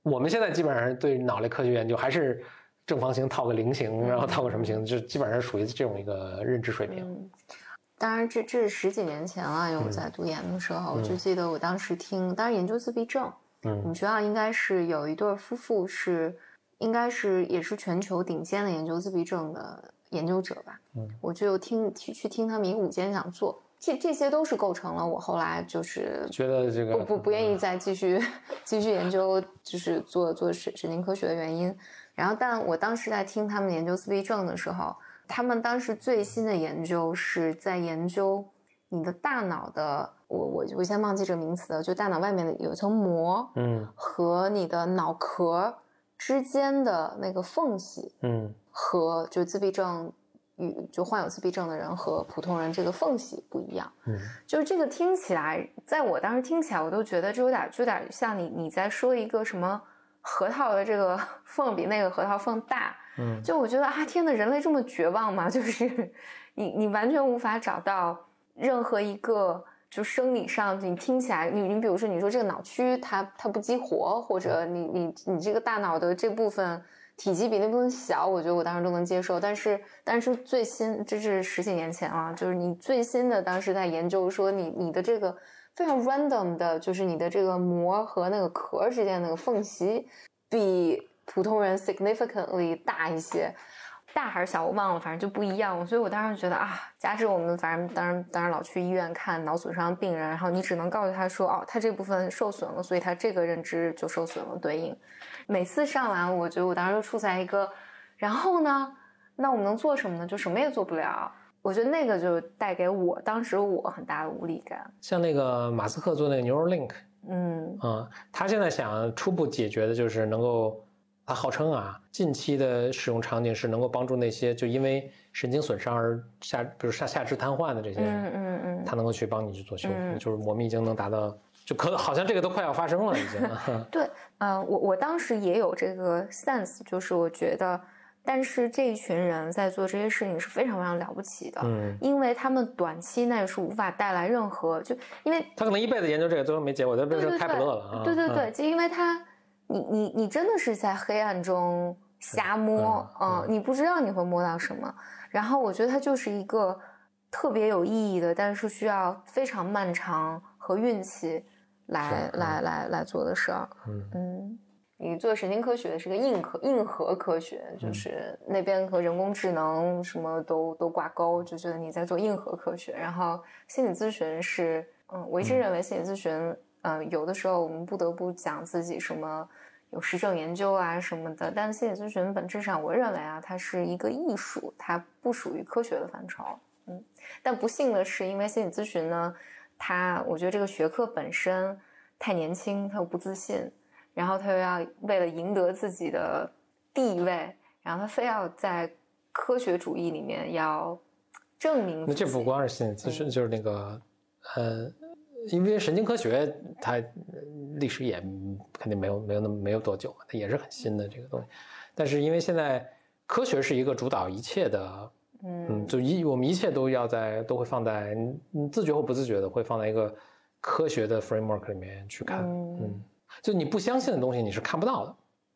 我们现在基本上对脑类科学研究还是正方形套个菱形，然后套个什么形，就基本上属于这种一个认知水平。嗯，当然这这是十几年前了，因为我在读研的时候，我就记得我当时听，当然研究自闭症，我嗯们学校应该是有一对夫妇是，应该是也是全球顶尖的研究自闭症的研究者吧。嗯，我就听去去听他们一个午间讲座，这这些都是构成了我后来就是觉得这个不不不愿意再继续继续研究，就是做做神神经科学的原因。然后，但我当时在听他们研究自闭症的时候，他们当时最新的研究是在研究你的大脑的，我我我先忘记这个名词了，就大脑外面的有一层膜嗯和你的脑壳之间的那个缝隙，嗯和就自闭症与就患有自闭症的人和普通人这个缝隙不一样。嗯就是这个听起来，在我当时听起来，我都觉得这有点就有点像你你在说一个什么核桃的这个 缝比那个核桃缝大。嗯就我觉得啊，天呐，人类这么绝望吗？就是你你完全无法找到任何一个就生理上你听起来，你你比如说你说这个脑区它它不激活，或者你你你这个大脑的这部分体积比那部分小，我觉得我当时都能接受。但是但是最新这是十几年前了，就是你最新的当时在研究说你你的这个非常 random 的，就是你的这个膜和那个壳之间那个缝隙比普通人 significantly 大一些。大还是小我忘了，反正就不一样。所以我当时觉得啊，加之我们反正当然当然老去医院看脑损伤病人，然后你只能告诉他说，哦，他这部分受损了，所以他这个认知就受损了，对应。每次上完，我觉得我当时就处在一个，然后呢，那我们能做什么呢？就什么也做不了。我觉得那个就带给我当时我很大的无力感。像那个马斯克做那个 Neuralink，嗯啊、他现在想初步解决的就是能够，他号称啊，近期的使用场景是能够帮助那些就因为神经损伤而下，比如下下肢瘫痪的这些人，嗯嗯嗯，他能够去帮你去做修复，嗯就是我们已经能达到，就可能好像这个都快要发生了，已经。啊 对，呃，我我当时也有这个 sense，就是我觉得，但是这一群人在做这些事情是非常非常了不起的，嗯，因为他们短期内是无法带来任何，就因为他可能一辈子研究这个，最后没结果，他变成对对开普勒了啊。对对对，嗯，就因为他，你你你真的是在黑暗中瞎摸，嗯嗯，你不知道你会摸到什么。然后我觉得它就是一个特别有意义的，但是需要非常漫长和运气来嗯来来来做的事儿。嗯嗯你做神经科学是个硬核硬核科学，就是那边和人工智能什么都都挂钩，就觉得你在做硬核科学。然后心理咨询是，嗯，我一直认为心理咨询，嗯，有的时候我们不得不讲自己什么有实证研究啊什么的，但心理咨询本质上，我认为啊，它是一个艺术，它不属于科学的范畴。嗯，但不幸的是，因为心理咨询呢，它我觉得这个学科本身太年轻，他又不自信。然后他又要为了赢得自己的地位，然后他非要在科学主义里面要证明。那这不光是心理咨询，就是那个呃，因为神经科学它历史也肯定没有没有那么没有多久嘛，它也是很新的这个东西。但是因为现在科学是一个主导一切的，嗯，就一我们一切都要在都会放在自觉或不自觉的会放在一个科学的 framework 里面去看，嗯。就你不相信的东西，你是看不到的。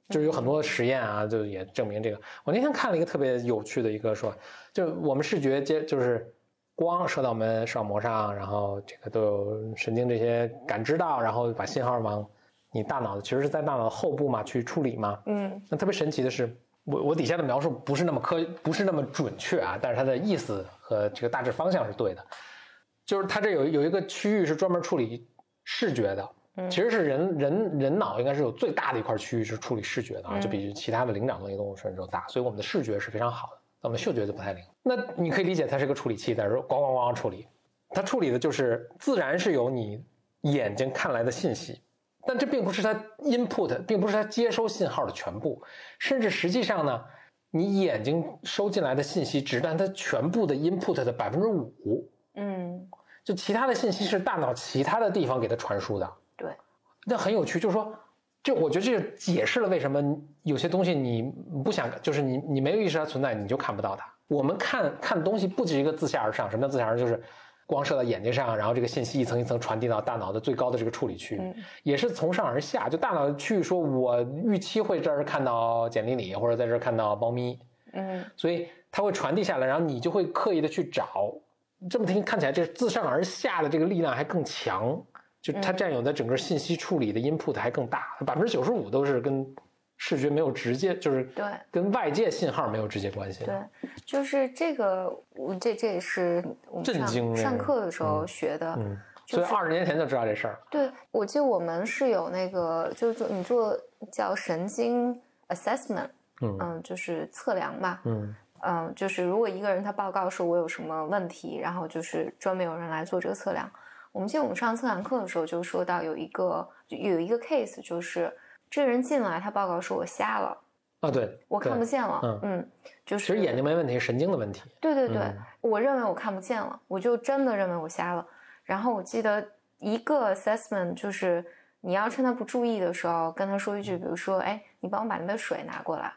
就是有很多实验啊，就也证明这个。我那天看了一个特别有趣的一个说，就我们视觉接就是光射到我们视网膜上，然后这个都有神经这些感知到，然后把信号往你大脑的，其实是在大脑后部嘛去处理嘛。嗯。那特别神奇的是，我我底下的描述不是那么科，不是那么准确啊，但是它的意思和这个大致方向是对的。就是它这有有一个区域是专门处理视觉的。其实是人人人脑应该是有最大的一块区域是处理视觉的啊，就比其他的灵长类动物甚至都大，所以我们的视觉是非常好的，我们嗅觉就不太灵。那你可以理解它是个处理器，在这咣咣咣处理，它处理的就是自然是有你眼睛看来的信息，但这并不是它 input，并不是它接收信号的全部，甚至实际上呢，你眼睛收进来的信息只占它全部的 input 的百分之五，嗯，就其他的信息是大脑其他的地方给它传输的。对那很有趣，就是说，这我觉得这解释了为什么有些东西你不想，就是你你没有意识它存在，你就看不到它。我们看看东西不止一个自下而上，什么叫自下而上？就是光射到眼睛上，然后这个信息一层一层传递到大脑的最高的这个处理区，也是从上而下。就大脑去说，我预期会这儿看到简历里，或者在这儿看到猫咪，嗯，所以它会传递下来，然后你就会刻意的去找。这么听看起来，这自上而下的这个力量还更强。就它占有的整个信息处理的 input 还更大，百分之九十五都是跟视觉没有直接，就是对跟外界信号没有直接关系。对，就是这个，这这也是我们上上课的时候学的。嗯，所以二十年前就知道这事儿。对，我记得我们是有那个，就是做你做叫神经 assessment，嗯，就是测量吧。嗯嗯，就是如果一个人他报告说我有什么问题，然后就是专门有人来做这个测量。我们记得我们上测量课的时候就说到有一个有一个 case，就是这个人进来，他报告说我瞎了啊，对我看不见了，嗯嗯，就是其实眼睛没问题，神经的问题。对对对，我认为我看不见了，我就真的认为我瞎了。然后我记得一个 assessment 就是你要趁他不注意的时候跟他说一句，比如说，哎，你帮我把那杯水拿过来。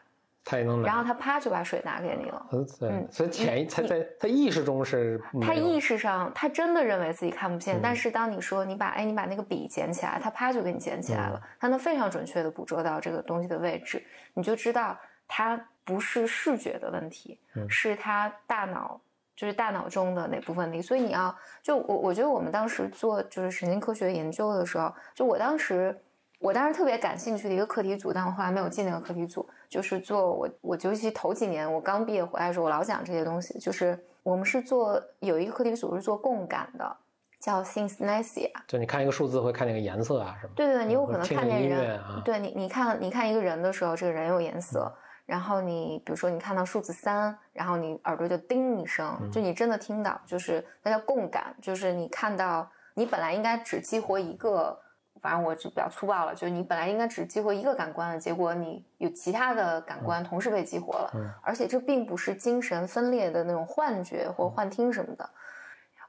他也能来，然后他啪就把水拿给你了。嗯，所以潜意他在他意识中是，他意识上他真的认为自己看不见，但是当你说你把哎你把那个笔捡起来，他啪就给你捡起来了，他能非常准确的捕捉到这个东西的位置，你就知道他不是视觉的问题，是他大脑就是大脑中的哪部分问题。所以你要就我我觉得我们当时做就是神经科学研究的时候，就我当时。我当时特别感兴趣的一个课题组，但我后来没有进那个课题组，就是做我我尤其头几年我刚毕业回来的时候，我老讲这些东西。就是我们是做有一个课题组是做共感的，叫 synesthesia。就你看一个数字会看那个颜色啊，是吗？对对对，你有可能看见人，对你你看你看一个人的时候，这个人有颜色。然后你比如说你看到数字三，然后你耳朵就叮一声，就你真的听到，就是那叫共感，就是你看到你本来应该只激活一个。反正我就比较粗暴了，就是你本来应该只激活一个感官的，结果你有其他的感官同时被激活了，而且这并不是精神分裂的那种幻觉或幻听什么的。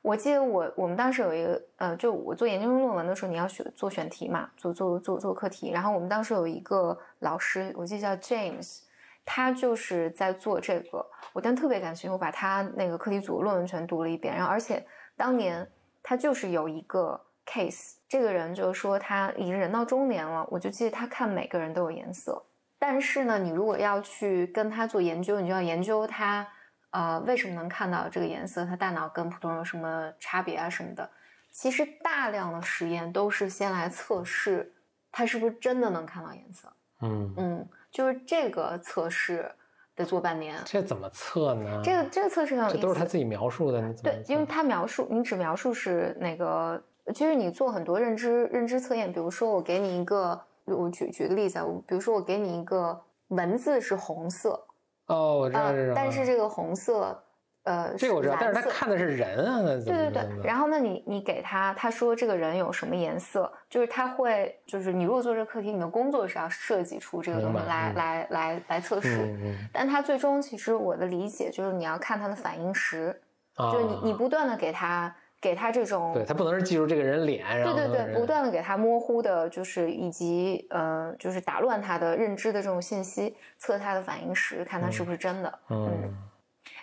我记得我我们当时有一个呃，就我做研究生论文的时候，你要选做选题嘛，做做做做课题。然后我们当时有一个老师，我记得叫 James，他就是在做这个，我当时特别感兴趣，我把他那个课题组论文全读了一遍。然后而且当年他就是有一个。Case 这个人就是说他已经人到中年了，我就记得他看每个人都有颜色，但是呢，你如果要去跟他做研究，你就要研究他，呃，为什么能看到这个颜色，他大脑跟普通人有什么差别啊什么的。其实大量的实验都是先来测试他是不是真的能看到颜色，嗯，嗯，就是这个测试得做半年。这怎么测呢？这个这个测试很有意思，这都是他自己描述的，你怎么对，因为他描述，你只描述是那个，其实你做很多认知认知测验，比如说我给你一个，我举举个例子啊，我比如说我给你一个文字是红色，哦，我知道啊这种，但是这个红色，呃，这个我知道，但是他看的是人啊，那怎么对对对，然后呢，你你给他，他说这个人有什么颜色，就是他会，就是你如果做这个课题，你的工作是要设计出这个东西来嗯。来来来测试，嗯嗯。但他最终其实我的理解就是你要看他的反应时，啊，就是你你不断的给他给他这种对他不能是记住这个人脸，然后对对对，不断的给他模糊的，就是以及呃，就是打乱他的认知的这种信息，测他的反应时，看他是不是真的。嗯。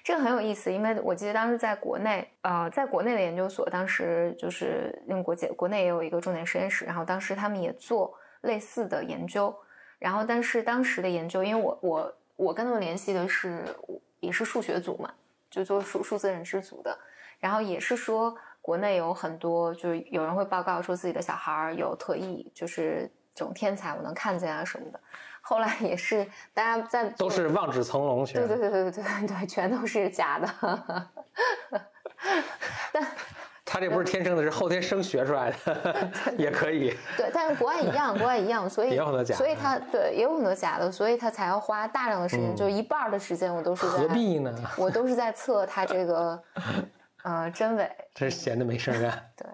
这个很有意思，因为我记得当时在国内，呃，在国内的研究所，当时就是因为国际国内也有一个重点实验室，然后当时他们也做类似的研究，然后但是当时的研究，因为我我我跟他们联系的是也是数学组嘛，就做数数字认知组的，然后也是说国内有很多就是有人会报告说自己的小孩儿有特异，就是这种天才我能看见啊什么的，后来也是大家在都是望子成龙，对对对对对对对，全都是假的。但 他这不是天生的，是后天生学出来的，也可以。对，但是国外一样，国外一样，所以也有很多假的所以他对也有很多假的，所以他才要花大量的时间，嗯就一半的时间我都是在何必呢？我都是在测他这个呃真伪，真是闲的没事儿干。对，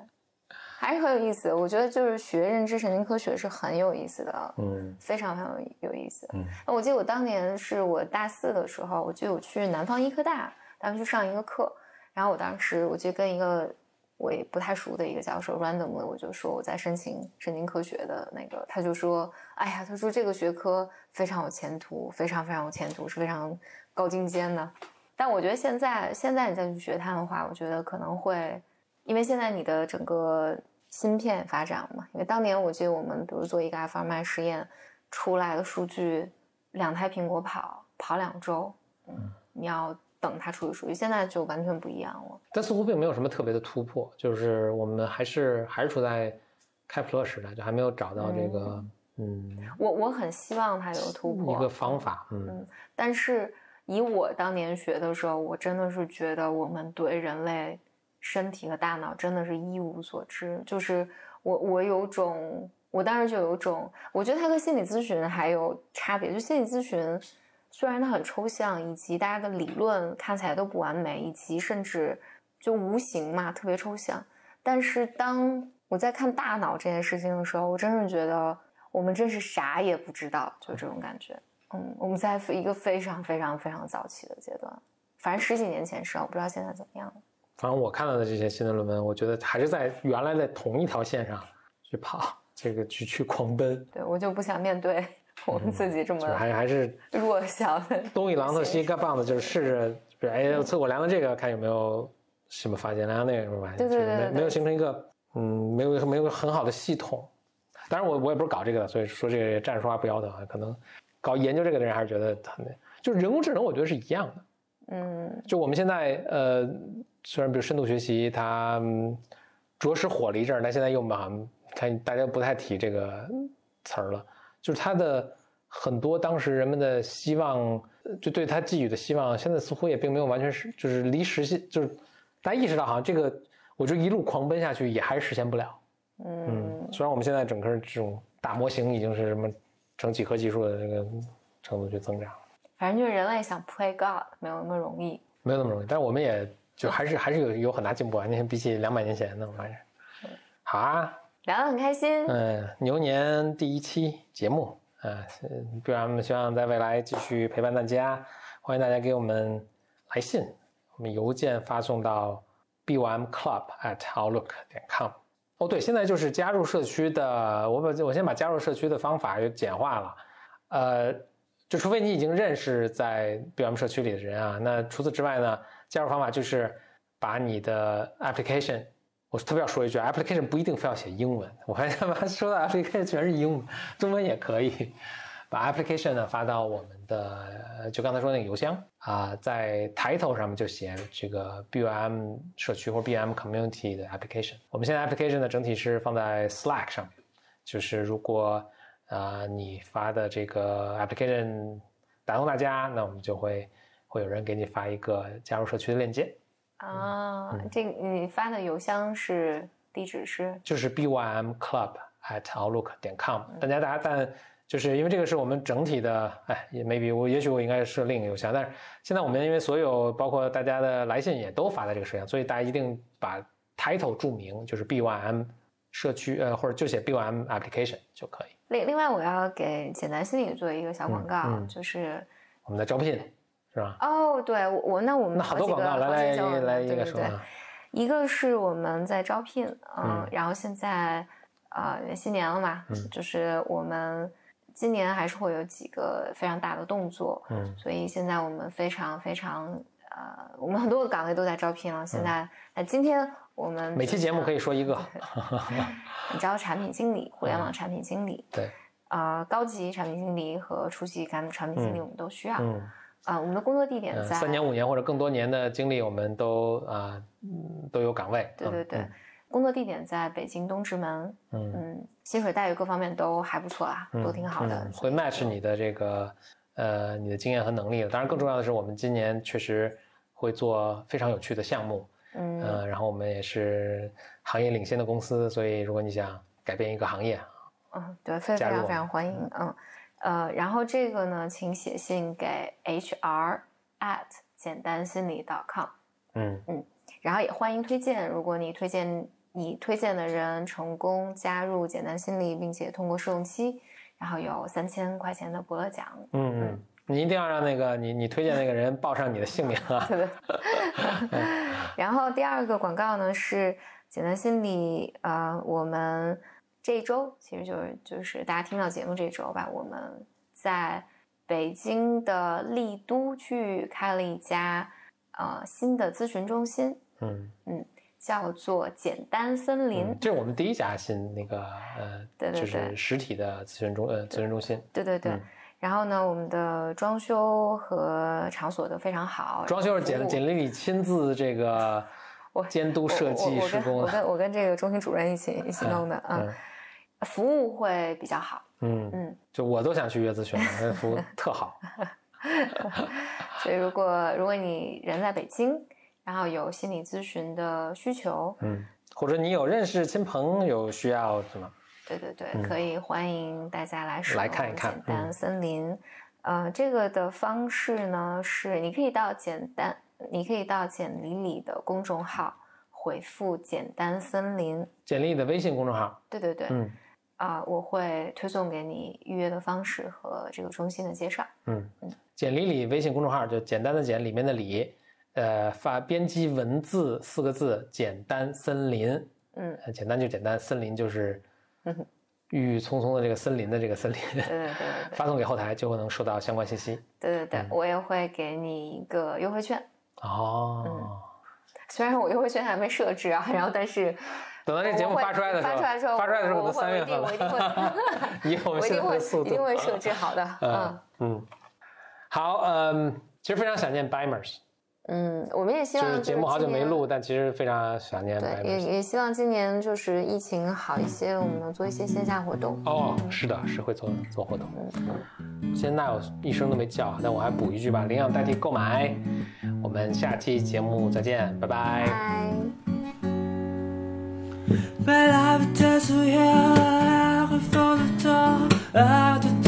还是很有意思。我觉得就是学认知神经科学是很有意思的，嗯非常非常有有意思。嗯，那我记得我当年是我大四的时候，我记得我去南方医科大，当时去上一个课，然后我当时我就跟一个我也不太熟的一个教授 random 的，我就说我在申请神经科学的那个，他就说，哎呀，他说这个学科非常有前途，非常非常有前途，是非常高精尖的。但我觉得现在现在你再去学它的话，我觉得可能会，因为现在你的整个芯片发展嘛，因为当年我记得我们比如做一个 f m i 实验出来的数据，两台苹果跑跑两周，嗯，你要等它处理数据，现在就完全不一样了。但似乎并没有什么特别的突破，就是我们还是还是处在开普勒时代，就还没有找到这个嗯我我很希望它有突破，一个方法，嗯但是以我当年学的时候，我真的是觉得我们对人类身体和大脑真的是一无所知。就是我我有种，我当时就有种，我觉得它和心理咨询还有差别。就心理咨询虽然它很抽象，以及大家的理论看起来都不完美，以及甚至就无形嘛，特别抽象。但是当我在看大脑这件事情的时候，我真是觉得我们真是啥也不知道，就这种感觉。嗯，我们在一个非常非常非常早期的阶段，反正十几年前是啊，我不知道现在怎么样了。反正我看到的这些新的论文，我觉得还是在原来的同一条线上去跑，这个去去狂奔，对我就不想面对我们自己这就么还还是 弱小的。东一榔头西一个棒子，就是试着，哎，测我量了这个，看有没有什么发现，量那个有没有发现，对对对没没有形成一个嗯，没有没有很好的系统。当然我我也不是搞这个的，所以说这个站着说话不腰疼啊。可能搞研究这个的人还是觉得很，就是人工智能，我觉得是一样的。嗯就我们现在呃，虽然比如深度学习它嗯着实火了一阵儿，但现在又忙看大家不太提这个词儿了。就是它的很多当时人们的希望，呃就对它寄予的希望，现在似乎也并没有完全是，就是离实现，就是大家意识到好像这个，我就一路狂奔下去也还是实现不了。嗯嗯，虽然我们现在整个这种大模型已经是什么成几何级数的这个程度去增长。反正就是人类想 play God 没有那么容易。没有那么容易，但是我们也就还是还是有有很大进步啊！你看比起两百年前的，我发现。好啊，聊得很开心。嗯，牛年第一期节目啊，不然我们希望在未来继续陪伴大家，欢迎大家给我们来信，我们邮件发送到 bymclub at outlook 点 com。哦，对，现在就是加入社区的，我把我先把加入社区的方法又简化了，呃，就除非你已经认识在 BM 社区里的人啊，那除此之外呢，加入方法就是把你的 application，我特别要说一句，application 不一定非要写英文，我还他妈说的 application 全是英文，中文也可以。把 application 呢发到我们的，呃就刚才说那个邮箱啊、在抬头上面就写这个 BUM 社区或 BM community 的 application。我们现在 application 呢整体是放在 Slack 上面，就是如果啊、你发的这个 application 打动大家，那我们就会会有人给你发一个加入社区的链接，啊，嗯这你发的邮箱是地址是就是 bym club at outlook 点 com。大家大家但就是因为这个是我们整体的，哎，也 maybe 我也许我应该设另一个邮箱，但是现在我们因为所有包括大家的来信也都发在这个邮箱，所以大家一定把 title 注明，就是 bym 社区呃或者就写 bym application 就可以。另另外，我要给简单心理做一个小广告，嗯嗯就是我们的招聘是吧？哦，对我我那我们那好多广告，来来来一个说啊，一个是我们在招聘，嗯，嗯然后现在呃新年了嘛，嗯就是我们今年还是会有几个非常大的动作，嗯所以现在我们非常非常呃，我们很多个岗位都在招聘了。现在那、今天我们嗯每期节目可以以说一个，你招产品经理、互联网产品经理，对，呃，高级产品经理和初级产产品经理我们都需要。嗯。啊、我们的工作地点嗯，在、三年、五年或者更多年的经历，我们都啊、嗯都有岗位。对对对，嗯工作地点在北京东直门，嗯嗯，薪水待遇各方面都还不错啦，嗯，都挺好的。嗯会 match 你的这个呃你的经验和能力的。当然，更重要的是，我们今年确实会做非常有趣的项目，嗯呃，然后我们也是行业领先的公司，所以如果你想改变一个行业，嗯，对，非非常非常欢迎，嗯呃，然后这个呢，请写信给 HR at 简单心理 .com，嗯然后也欢迎推荐，如果你推荐你推荐的人成功加入简单心理，并且通过试用期，然后有三千块钱的伯乐奖，嗯嗯，你一定要让那个你你推荐那个人报上你的姓名啊。对的。然后第二个广告呢是简单心理，呃，我们这一周其实就是就是大家听到节目这一周吧，我们在北京的丽都区开了一家呃新的咨询中心，嗯嗯，叫做简单森林。嗯这是我们第一家新那个呃，对对就是实体的咨询中呃咨询中心，对对对。嗯然后呢，我们的装修和场所都非常好，装修是简简历你亲自这个 我监督设计施工的。我跟我跟我跟这个中心主任一起 一起弄的，嗯，服务会比较好，嗯嗯，就我都想去约咨询了，那服务特好。所以如果如果你人在北京，然后有心理咨询的需求，嗯，或者你有认识亲朋有需要是吗？对对对，嗯可以欢迎大家来来看一看简单嗯森林。呃，这个的方式呢是，你可以到简单，你可以到简历里的公众号回复“简单森林简历的微信公众号”，，对对对，嗯啊、我会推送给你预约的方式和这个中心的介绍。嗯，简历里微信公众号就简单的简里面的里，呃，发编辑文字四个字，简单森林，嗯，呃简单就简单，森林就是郁郁葱葱的这个森林的这个森林，对对对 发送给后台就会能收到相关信息。对对对，嗯我也会给你一个优惠券。哦，虽然我优惠券还没设置啊，然后但是等到这节目发出来的时候，发出来的时候发出来的时候我会三月份了，我一定我一定会 以我们现在我一定会的速度，一定会设置好的。嗯嗯嗯，好，嗯，其实非常想念 Bimers，嗯，我们也希望就是节目好久没录，但其实非常想念对，也。也希望今年就是疫情好一些，我们能做一些线下活动。哦，是的，是会做做活动。现在我一声都没叫，但我还补一句吧，领养代替购买。我们下期节目再见，拜拜。拜。